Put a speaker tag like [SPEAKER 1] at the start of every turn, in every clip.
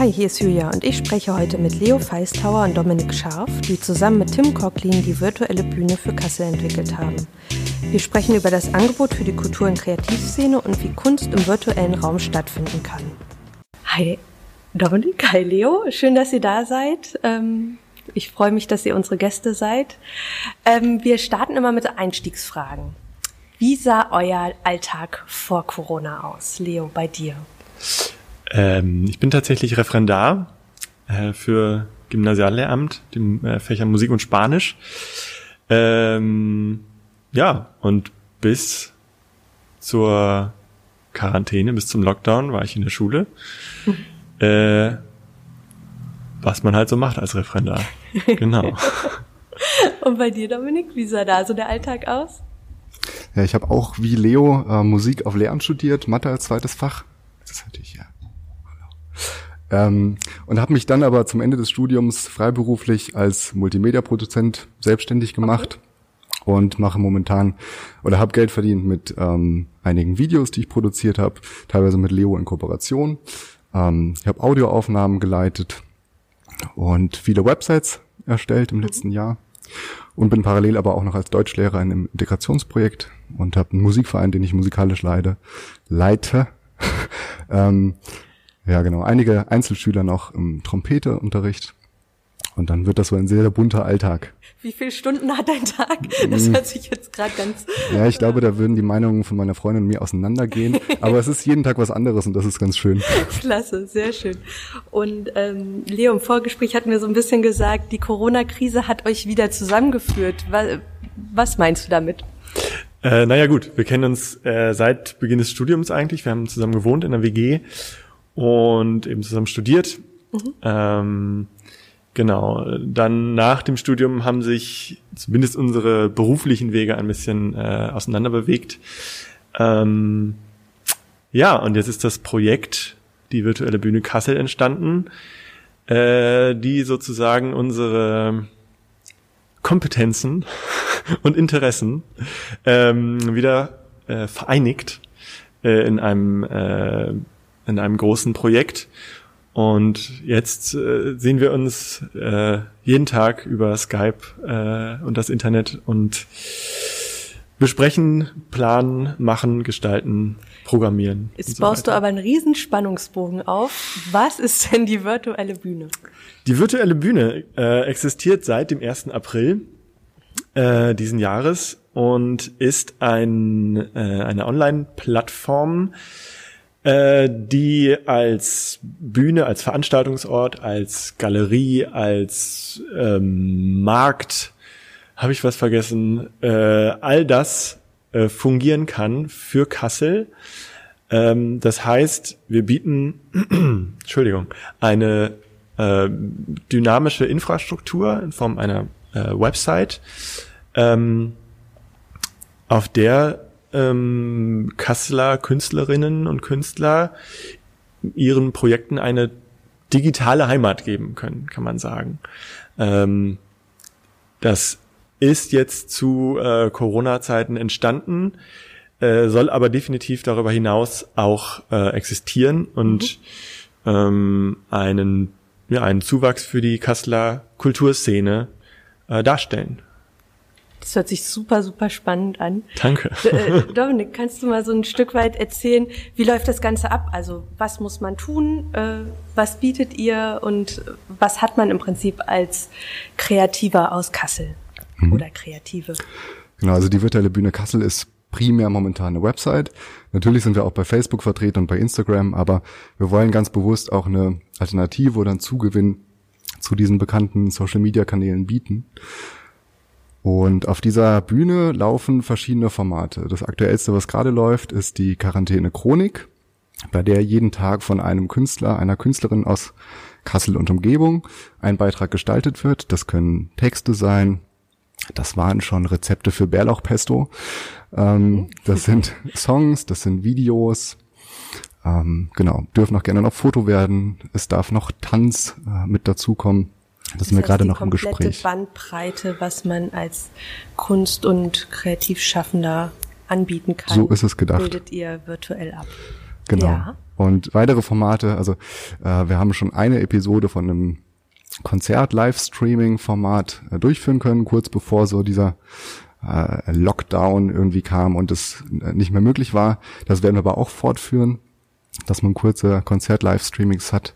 [SPEAKER 1] Hi, hier ist Julia und ich spreche heute mit Leo Feistauer und Dominik Scharf, die zusammen mit Tim Cocklin die virtuelle Bühne für Kassel entwickelt haben. Wir sprechen über das Angebot für die Kultur- und Kreativszene und wie Kunst im virtuellen Raum stattfinden kann. Hi, Dominik, hi Leo, schön, dass ihr da seid. Ähm, ich freue mich, dass ihr unsere Gäste seid. Ähm, wir starten immer mit Einstiegsfragen. Wie sah euer Alltag vor Corona aus? Leo, bei dir?
[SPEAKER 2] Ähm, ich bin tatsächlich Referendar äh, für Gymnasiallehramt, dem äh, Fächer Musik und Spanisch. Ähm, ja, und bis zur Quarantäne, bis zum Lockdown war ich in der Schule. Mhm. Äh, was man halt so macht als Referendar. Genau.
[SPEAKER 1] und bei dir, Dominik, wie sah da so der Alltag aus?
[SPEAKER 3] Ja, ich habe auch wie Leo äh, Musik auf Lehramt studiert, Mathe als zweites Fach. Das hatte ich ja. Ähm, und habe mich dann aber zum Ende des Studiums freiberuflich als Multimedia-Produzent selbstständig gemacht okay. und mache momentan oder habe Geld verdient mit ähm, einigen Videos, die ich produziert habe, teilweise mit Leo in Kooperation. Ähm, ich habe Audioaufnahmen geleitet und viele Websites erstellt im mhm. letzten Jahr und bin parallel aber auch noch als Deutschlehrer in einem Integrationsprojekt und habe einen Musikverein, den ich musikalisch leide, leite. ähm, ja, genau. Einige Einzelschüler noch im Trompeteunterricht. Und dann wird das so ein sehr, sehr bunter Alltag.
[SPEAKER 1] Wie viele Stunden hat dein Tag? Das mm. hört sich jetzt gerade ganz.
[SPEAKER 3] Ja, ich glaube, da würden die Meinungen von meiner Freundin und mir auseinandergehen. Aber es ist jeden Tag was anderes und das ist ganz schön.
[SPEAKER 1] Klasse, sehr schön. Und ähm, Leo, im Vorgespräch hatten wir so ein bisschen gesagt, die Corona-Krise hat euch wieder zusammengeführt. Was, was meinst du damit?
[SPEAKER 2] Äh, naja gut, wir kennen uns äh, seit Beginn des Studiums eigentlich. Wir haben zusammen gewohnt in der WG und eben zusammen studiert. Mhm. Ähm, genau. Dann nach dem Studium haben sich zumindest unsere beruflichen Wege ein bisschen äh, auseinander bewegt. Ähm, ja, und jetzt ist das Projekt, die virtuelle Bühne Kassel entstanden, äh, die sozusagen unsere Kompetenzen und Interessen ähm, wieder äh, vereinigt äh, in einem äh, in einem großen Projekt. Und jetzt äh, sehen wir uns äh, jeden Tag über Skype äh, und das Internet und besprechen, planen, machen, gestalten, programmieren.
[SPEAKER 1] Jetzt so baust weiter. du aber einen riesen Spannungsbogen auf. Was ist denn die virtuelle Bühne?
[SPEAKER 2] Die virtuelle Bühne äh, existiert seit dem 1. April äh, diesen Jahres und ist ein, äh, eine Online-Plattform, äh, die als Bühne, als Veranstaltungsort, als Galerie, als ähm, Markt, habe ich was vergessen, äh, all das äh, fungieren kann für Kassel. Ähm, das heißt, wir bieten, Entschuldigung, eine äh, dynamische Infrastruktur in Form einer äh, Website, ähm, auf der ähm, Kasseler Künstlerinnen und Künstler ihren Projekten eine digitale Heimat geben können, kann man sagen. Ähm, das ist jetzt zu äh, Corona-Zeiten entstanden, äh, soll aber definitiv darüber hinaus auch äh, existieren und mhm. ähm, einen, ja, einen Zuwachs für die Kasseler Kulturszene äh, darstellen.
[SPEAKER 1] Das hört sich super, super spannend an.
[SPEAKER 2] Danke.
[SPEAKER 1] Äh, Dominik, kannst du mal so ein Stück weit erzählen, wie läuft das Ganze ab? Also was muss man tun? Äh, was bietet ihr? Und was hat man im Prinzip als Kreativer aus Kassel mhm. oder Kreative?
[SPEAKER 3] Genau, also die virtuelle Bühne Kassel ist primär momentan eine Website. Natürlich sind wir auch bei Facebook vertreten und bei Instagram, aber wir wollen ganz bewusst auch eine Alternative oder einen Zugewinn zu diesen bekannten Social-Media-Kanälen bieten. Und auf dieser Bühne laufen verschiedene Formate. Das aktuellste, was gerade läuft, ist die Quarantäne Chronik, bei der jeden Tag von einem Künstler, einer Künstlerin aus Kassel und Umgebung ein Beitrag gestaltet wird. Das können Texte sein. Das waren schon Rezepte für Bärlauchpesto. Ähm, das sind Songs, das sind Videos. Ähm, genau, dürfen auch gerne noch Foto werden. Es darf noch Tanz äh, mit dazukommen. Das, sind wir gerade noch im Gespräch.
[SPEAKER 1] Die Bandbreite, was man als Kunst- und Kreativschaffender anbieten kann.
[SPEAKER 3] So ist es gedacht.
[SPEAKER 1] Bildet ihr virtuell ab.
[SPEAKER 3] Genau.
[SPEAKER 1] Ja.
[SPEAKER 3] Und weitere Formate, also äh, wir haben schon eine Episode von einem Konzert-Livestreaming-Format äh, durchführen können, kurz bevor so dieser äh, Lockdown irgendwie kam und es äh, nicht mehr möglich war. Das werden wir aber auch fortführen, dass man kurze Konzert-Livestreamings hat.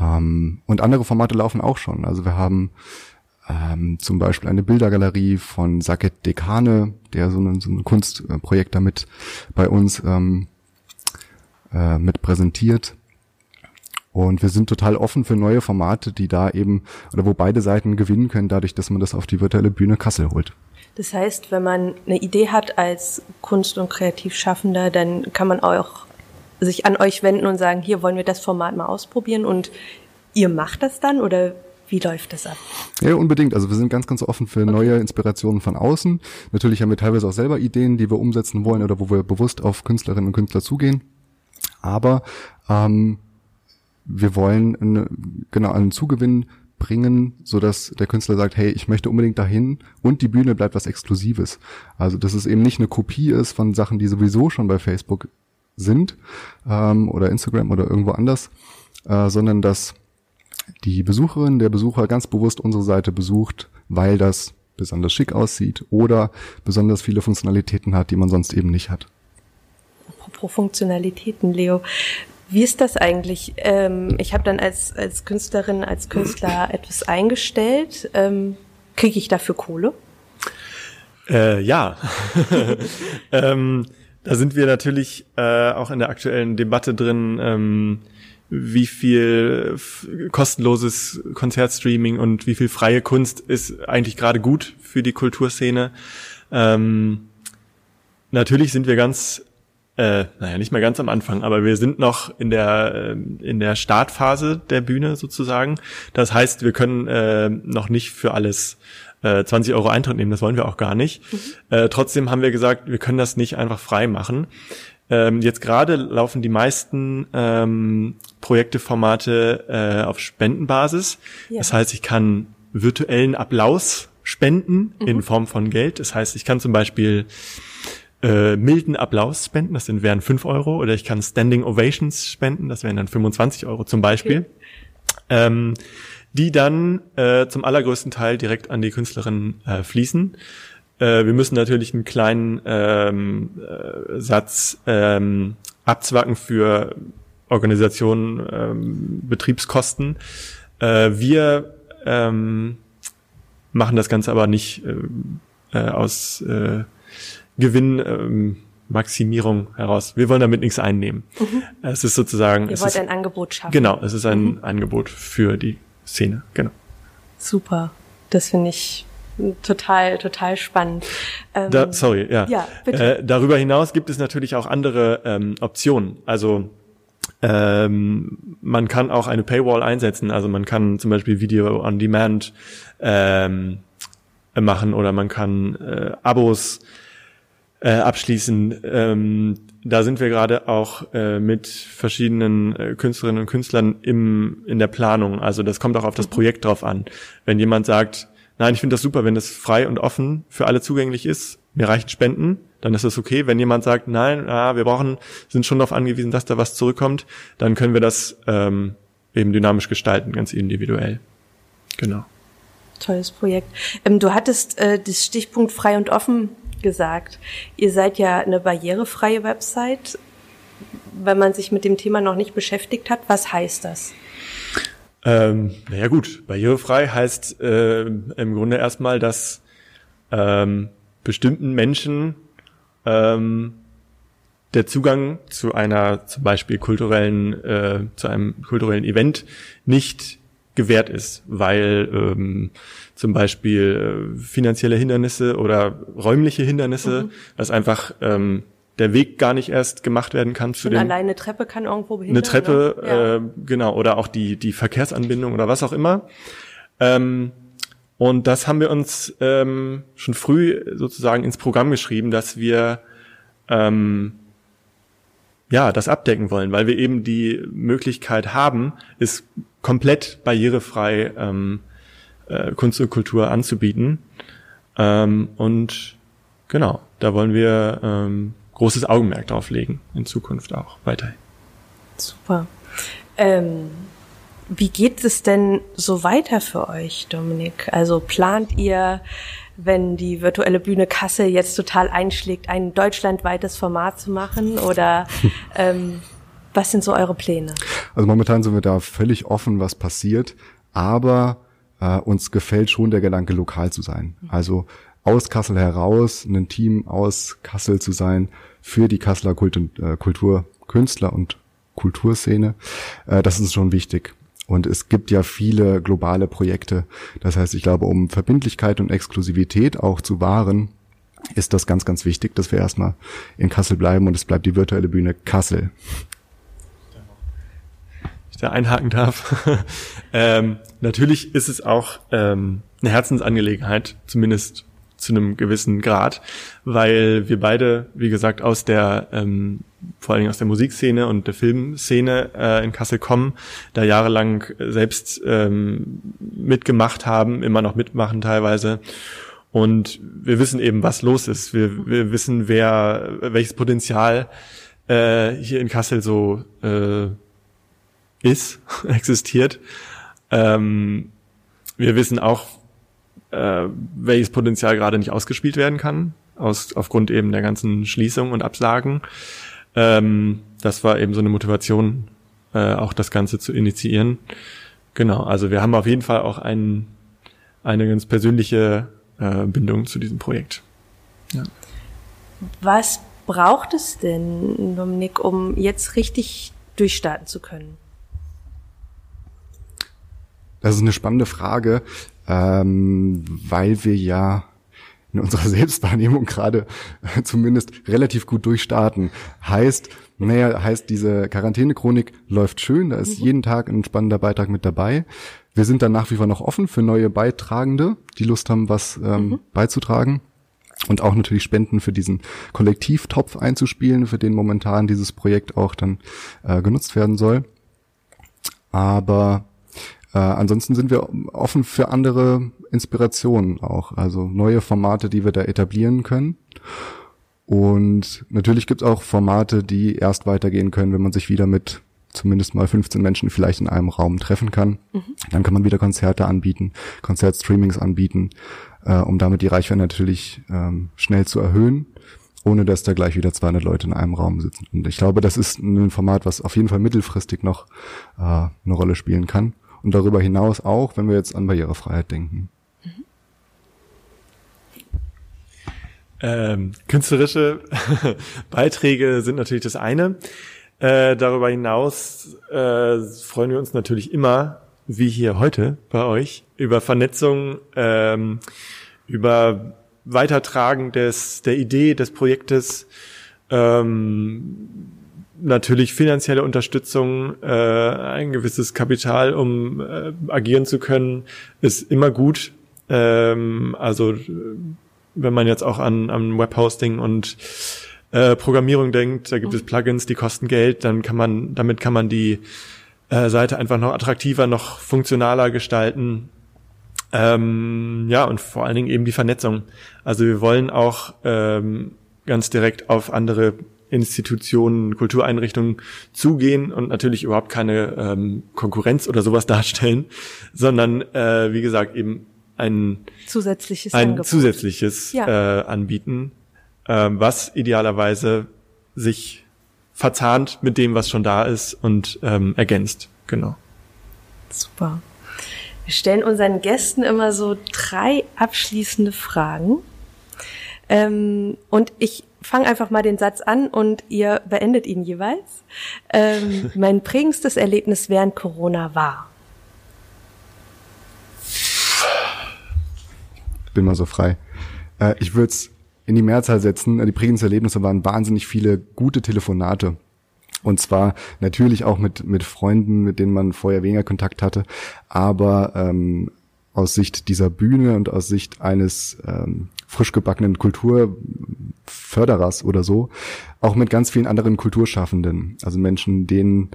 [SPEAKER 3] Ähm, und andere Formate laufen auch schon. Also wir haben ähm, zum Beispiel eine Bildergalerie von Saket Dekane, der so ein, so ein Kunstprojekt damit bei uns ähm, äh, mit präsentiert. Und wir sind total offen für neue Formate, die da eben, oder wo beide Seiten gewinnen können, dadurch, dass man das auf die virtuelle Bühne Kassel holt.
[SPEAKER 1] Das heißt, wenn man eine Idee hat als Kunst- und Kreativschaffender, dann kann man auch sich an euch wenden und sagen, hier wollen wir das Format mal ausprobieren und ihr macht das dann oder wie läuft das ab?
[SPEAKER 3] Ja, unbedingt. Also wir sind ganz, ganz offen für okay. neue Inspirationen von außen. Natürlich haben wir teilweise auch selber Ideen, die wir umsetzen wollen oder wo wir bewusst auf Künstlerinnen und Künstler zugehen. Aber ähm, wir wollen eine, genau einen Zugewinn bringen, so dass der Künstler sagt, hey, ich möchte unbedingt dahin und die Bühne bleibt was Exklusives. Also dass es eben nicht eine Kopie ist von Sachen, die sowieso schon bei Facebook sind ähm, oder Instagram oder irgendwo anders, äh, sondern dass die Besucherin, der Besucher ganz bewusst unsere Seite besucht, weil das besonders schick aussieht oder besonders viele Funktionalitäten hat, die man sonst eben nicht hat.
[SPEAKER 1] Apropos Funktionalitäten, Leo. Wie ist das eigentlich? Ähm, ich habe dann als, als Künstlerin, als Künstler etwas eingestellt. Ähm, Kriege ich dafür Kohle?
[SPEAKER 2] Äh, ja. ähm, da sind wir natürlich äh, auch in der aktuellen Debatte drin, ähm, wie viel kostenloses Konzertstreaming und wie viel freie Kunst ist eigentlich gerade gut für die Kulturszene. Ähm, natürlich sind wir ganz äh, naja, nicht mehr ganz am Anfang, aber wir sind noch in der äh, in der Startphase der Bühne sozusagen. Das heißt, wir können äh, noch nicht für alles äh, 20 Euro Eintritt nehmen, das wollen wir auch gar nicht. Mhm. Äh, trotzdem haben wir gesagt, wir können das nicht einfach frei machen. Ähm, jetzt gerade laufen die meisten ähm, Projekteformate äh, auf Spendenbasis. Ja. Das heißt, ich kann virtuellen Applaus spenden mhm. in Form von Geld. Das heißt, ich kann zum Beispiel äh, milden Applaus spenden, das sind, wären fünf Euro, oder ich kann Standing Ovations spenden, das wären dann 25 Euro zum Beispiel. Okay. Ähm, die dann äh, zum allergrößten Teil direkt an die Künstlerin äh, fließen. Äh, wir müssen natürlich einen kleinen ähm, äh, Satz ähm, abzwacken für Organisationen, ähm, Betriebskosten. Äh, wir ähm, machen das Ganze aber nicht äh, äh, aus äh, Gewinnmaximierung ähm, heraus. Wir wollen damit nichts einnehmen. Mhm. Es ist sozusagen.
[SPEAKER 1] Ihr wollt
[SPEAKER 2] ist,
[SPEAKER 1] ein Angebot schaffen.
[SPEAKER 2] Genau, es ist ein mhm. Angebot für die Szene. Genau.
[SPEAKER 1] Super. Das finde ich total, total spannend.
[SPEAKER 2] Ähm, da, sorry, ja. ja bitte. Äh, darüber hinaus gibt es natürlich auch andere ähm, Optionen. Also ähm, man kann auch eine Paywall einsetzen. Also man kann zum Beispiel Video on Demand ähm, machen oder man kann äh, Abos äh, abschließen. Ähm, da sind wir gerade auch äh, mit verschiedenen äh, Künstlerinnen und Künstlern im, in der Planung. Also das kommt auch auf das mhm. Projekt drauf an. Wenn jemand sagt, nein, ich finde das super, wenn das frei und offen für alle zugänglich ist, mir reichen Spenden, dann ist das okay. Wenn jemand sagt, nein, ah, wir brauchen, sind schon darauf angewiesen, dass da was zurückkommt, dann können wir das ähm, eben dynamisch gestalten, ganz individuell. Genau.
[SPEAKER 1] Tolles Projekt. Ähm, du hattest äh, das Stichpunkt frei und offen gesagt. Ihr seid ja eine barrierefreie Website. Wenn man sich mit dem Thema noch nicht beschäftigt hat, was heißt das?
[SPEAKER 2] Ähm, naja gut, barrierefrei heißt äh, im Grunde erstmal, dass ähm, bestimmten Menschen ähm, der Zugang zu einer zum Beispiel kulturellen, äh, zu einem kulturellen Event nicht gewährt ist, weil ähm, zum Beispiel äh, finanzielle Hindernisse oder räumliche Hindernisse, mhm. dass einfach ähm, der Weg gar nicht erst gemacht werden kann zu
[SPEAKER 1] dem. Alleine eine Treppe kann irgendwo behindern.
[SPEAKER 2] Eine Treppe, ja. äh, genau, oder auch die die Verkehrsanbindung oder was auch immer. Ähm, und das haben wir uns ähm, schon früh sozusagen ins Programm geschrieben, dass wir ähm, ja das abdecken wollen, weil wir eben die Möglichkeit haben, es komplett barrierefrei ähm, äh, Kunst und Kultur anzubieten. Ähm, und genau, da wollen wir ähm, großes Augenmerk drauf legen, in Zukunft auch weiterhin.
[SPEAKER 1] Super. Ähm, wie geht es denn so weiter für euch, Dominik? Also plant ihr, wenn die virtuelle Bühne Kassel jetzt total einschlägt, ein deutschlandweites Format zu machen? Oder ähm, was sind so eure Pläne?
[SPEAKER 3] Also momentan sind wir da völlig offen, was passiert, aber äh, uns gefällt schon der Gedanke, lokal zu sein. Also aus Kassel heraus, ein Team aus Kassel zu sein für die Kasseler Kult und, äh, Kultur, Künstler und Kulturszene. Äh, das ist schon wichtig. Und es gibt ja viele globale Projekte. Das heißt, ich glaube, um Verbindlichkeit und Exklusivität auch zu wahren, ist das ganz, ganz wichtig, dass wir erstmal in Kassel bleiben und es bleibt die virtuelle Bühne Kassel.
[SPEAKER 2] Ich da einhaken darf. ähm, natürlich ist es auch ähm, eine Herzensangelegenheit, zumindest zu einem gewissen Grad, weil wir beide, wie gesagt, aus der ähm, vor allen Dingen aus der Musikszene und der Filmszene äh, in Kassel kommen, da jahrelang selbst ähm, mitgemacht haben, immer noch mitmachen teilweise. Und wir wissen eben, was los ist. Wir, wir wissen, wer welches Potenzial äh, hier in Kassel so äh, ist, existiert. Ähm, wir wissen auch, äh, welches Potenzial gerade nicht ausgespielt werden kann, aus, aufgrund eben der ganzen Schließungen und Absagen. Ähm, das war eben so eine Motivation, äh, auch das Ganze zu initiieren. Genau, also wir haben auf jeden Fall auch ein, eine ganz persönliche äh, Bindung zu diesem Projekt. Ja.
[SPEAKER 1] Was braucht es denn, Dominik, um jetzt richtig durchstarten zu können?
[SPEAKER 3] Das ist eine spannende Frage, ähm, weil wir ja in unserer Selbstwahrnehmung gerade äh, zumindest relativ gut durchstarten. Heißt, naja, heißt diese Quarantänechronik läuft schön, da ist mhm. jeden Tag ein spannender Beitrag mit dabei. Wir sind dann nach wie vor noch offen für neue Beitragende, die Lust haben, was ähm, mhm. beizutragen. Und auch natürlich Spenden für diesen Kollektivtopf einzuspielen, für den momentan dieses Projekt auch dann äh, genutzt werden soll. Aber äh, ansonsten sind wir offen für andere Inspirationen auch, also neue Formate, die wir da etablieren können. Und natürlich gibt es auch Formate, die erst weitergehen können, wenn man sich wieder mit zumindest mal 15 Menschen vielleicht in einem Raum treffen kann. Mhm. Dann kann man wieder Konzerte anbieten, Konzertstreamings anbieten, äh, um damit die Reichweite natürlich ähm, schnell zu erhöhen, ohne dass da gleich wieder 200 Leute in einem Raum sitzen. Und ich glaube, das ist ein Format, was auf jeden Fall mittelfristig noch äh, eine Rolle spielen kann und darüber hinaus auch, wenn wir jetzt an Barrierefreiheit denken.
[SPEAKER 2] Ähm, künstlerische Beiträge sind natürlich das eine. Äh, darüber hinaus äh, freuen wir uns natürlich immer, wie hier heute bei euch, über Vernetzung, ähm, über Weitertragen des, der Idee des Projektes, ähm, natürlich finanzielle Unterstützung, äh, ein gewisses Kapital, um äh, agieren zu können, ist immer gut. Ähm, also wenn man jetzt auch an, an Webhosting und äh, Programmierung denkt, da gibt es Plugins, die kosten Geld, dann kann man, damit kann man die äh, Seite einfach noch attraktiver, noch funktionaler gestalten. Ähm, ja, und vor allen Dingen eben die Vernetzung. Also wir wollen auch ähm, ganz direkt auf andere Institutionen, Kultureinrichtungen zugehen und natürlich überhaupt keine ähm, Konkurrenz oder sowas darstellen, sondern äh, wie gesagt eben ein
[SPEAKER 1] zusätzliches
[SPEAKER 2] ein
[SPEAKER 1] Angebot.
[SPEAKER 2] zusätzliches ja. äh, anbieten, äh, was idealerweise sich verzahnt mit dem, was schon da ist und ähm, ergänzt. Genau.
[SPEAKER 1] Super. Wir stellen unseren Gästen immer so drei abschließende Fragen. Ähm, und ich fange einfach mal den Satz an und ihr beendet ihn jeweils. Ähm, mein prägendstes Erlebnis während Corona war.
[SPEAKER 3] bin mal so frei. Äh, ich würde es in die Mehrzahl setzen. Die prägendsten Erlebnisse waren wahnsinnig viele gute Telefonate. Und zwar natürlich auch mit, mit Freunden, mit denen man vorher weniger Kontakt hatte, aber ähm, aus Sicht dieser Bühne und aus Sicht eines ähm, frisch gebackenen Kulturförderers oder so, auch mit ganz vielen anderen Kulturschaffenden, also Menschen, denen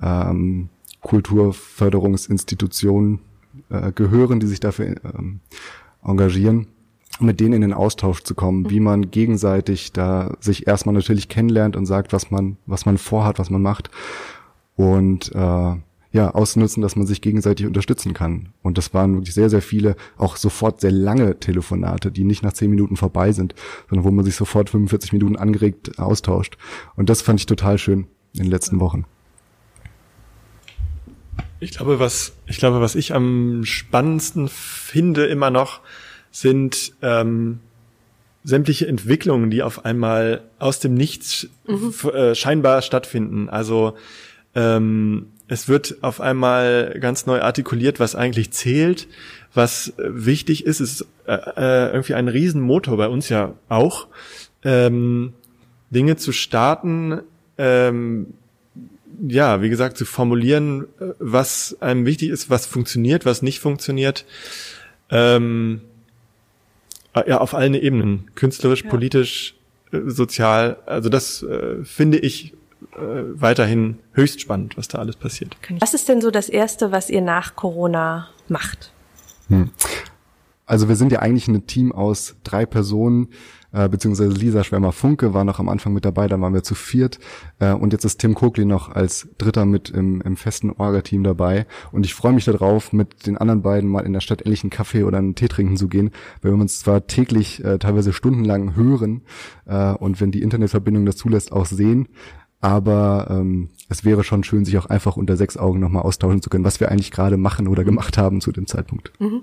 [SPEAKER 3] ähm, Kulturförderungsinstitutionen äh, gehören, die sich dafür ähm, engagieren, mit denen in den Austausch zu kommen, wie man gegenseitig da sich erstmal natürlich kennenlernt und sagt, was man, was man vorhat, was man macht. und äh, ja, ausnutzen, dass man sich gegenseitig unterstützen kann. Und das waren wirklich sehr, sehr viele, auch sofort sehr lange Telefonate, die nicht nach zehn Minuten vorbei sind, sondern wo man sich sofort 45 Minuten angeregt austauscht. Und das fand ich total schön in den letzten Wochen.
[SPEAKER 2] Ich glaube, was ich glaube, was ich am spannendsten finde immer noch, sind ähm, sämtliche Entwicklungen, die auf einmal aus dem Nichts mhm. äh, scheinbar stattfinden. Also ähm, es wird auf einmal ganz neu artikuliert, was eigentlich zählt, was äh, wichtig ist. Es ist äh, äh, irgendwie ein Riesenmotor bei uns ja auch, ähm, Dinge zu starten, ähm, ja, wie gesagt, zu formulieren, äh, was einem wichtig ist, was funktioniert, was nicht funktioniert. Ähm, ja, auf allen Ebenen, künstlerisch, ja. politisch, sozial. Also das äh, finde ich weiterhin höchst spannend, was da alles passiert.
[SPEAKER 1] Was ist denn so das Erste, was ihr nach Corona macht? Hm.
[SPEAKER 3] Also wir sind ja eigentlich ein Team aus drei Personen, äh, beziehungsweise Lisa Schwärmer-Funke war noch am Anfang mit dabei, dann waren wir zu viert äh, und jetzt ist Tim Kokli noch als Dritter mit im, im festen Orga-Team dabei und ich freue mich darauf, mit den anderen beiden mal in der Stadt endlich einen Kaffee oder einen Tee trinken zu gehen, weil wir uns zwar täglich äh, teilweise stundenlang hören äh, und wenn die Internetverbindung das zulässt, auch sehen, aber ähm, es wäre schon schön, sich auch einfach unter sechs Augen nochmal austauschen zu können, was wir eigentlich gerade machen oder gemacht haben zu dem Zeitpunkt. Mhm.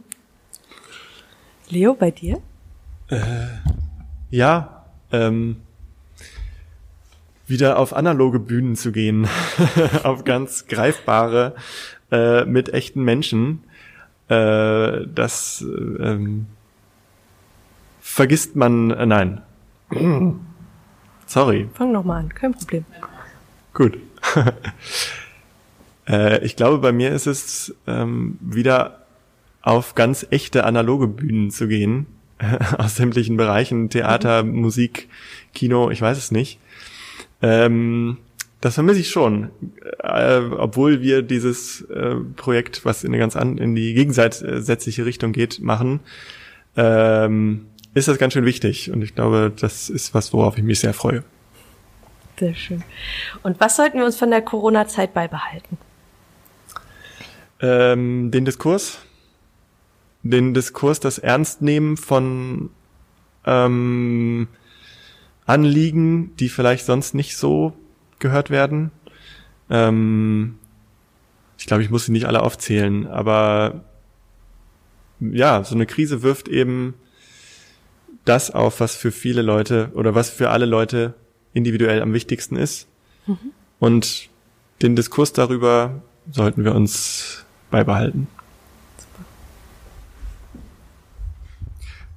[SPEAKER 1] Leo, bei dir?
[SPEAKER 2] Äh, ja, ähm, wieder auf analoge Bühnen zu gehen, auf ganz greifbare, äh, mit echten Menschen. Äh, das ähm, vergisst man, äh, nein. Sorry.
[SPEAKER 1] Fang nochmal an, kein Problem.
[SPEAKER 2] Gut. äh, ich glaube, bei mir ist es ähm, wieder auf ganz echte analoge Bühnen zu gehen, aus sämtlichen Bereichen, Theater, mhm. Musik, Kino, ich weiß es nicht. Ähm, das vermisse ich schon, äh, obwohl wir dieses äh, Projekt, was in eine ganz an, in die gegensätzliche Richtung geht, machen. Ähm, ist das ganz schön wichtig. Und ich glaube, das ist was, worauf ich mich sehr freue.
[SPEAKER 1] Sehr schön. Und was sollten wir uns von der Corona-Zeit beibehalten?
[SPEAKER 2] Ähm, den Diskurs. Den Diskurs, das Ernstnehmen von ähm, Anliegen, die vielleicht sonst nicht so gehört werden. Ähm, ich glaube, ich muss sie nicht alle aufzählen, aber ja, so eine Krise wirft eben das auf, was für viele Leute oder was für alle Leute individuell am wichtigsten ist. Mhm. Und den Diskurs darüber sollten wir uns beibehalten.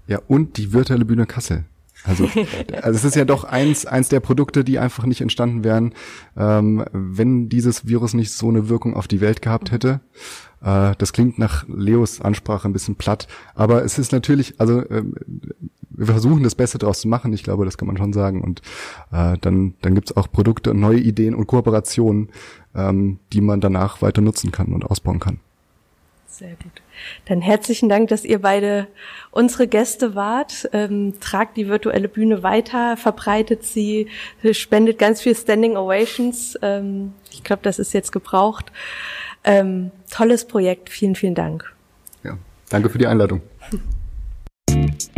[SPEAKER 3] Ja, und die virtuelle Bühne Kassel. Also, also es ist ja doch eins, eins der Produkte, die einfach nicht entstanden wären, ähm, wenn dieses Virus nicht so eine Wirkung auf die Welt gehabt hätte. Äh, das klingt nach Leos Ansprache ein bisschen platt, aber es ist natürlich, also ähm, wir versuchen das Beste daraus zu machen, ich glaube, das kann man schon sagen. Und äh, dann, dann gibt's auch Produkte, neue Ideen und Kooperationen, ähm, die man danach weiter nutzen kann und ausbauen kann.
[SPEAKER 1] Sehr gut. Dann herzlichen Dank, dass ihr beide unsere Gäste wart. Ähm, tragt die virtuelle Bühne weiter, verbreitet sie, spendet ganz viel Standing Ovations. Ähm, ich glaube, das ist jetzt gebraucht. Ähm, tolles Projekt. Vielen, vielen Dank.
[SPEAKER 3] Ja, danke für die Einladung.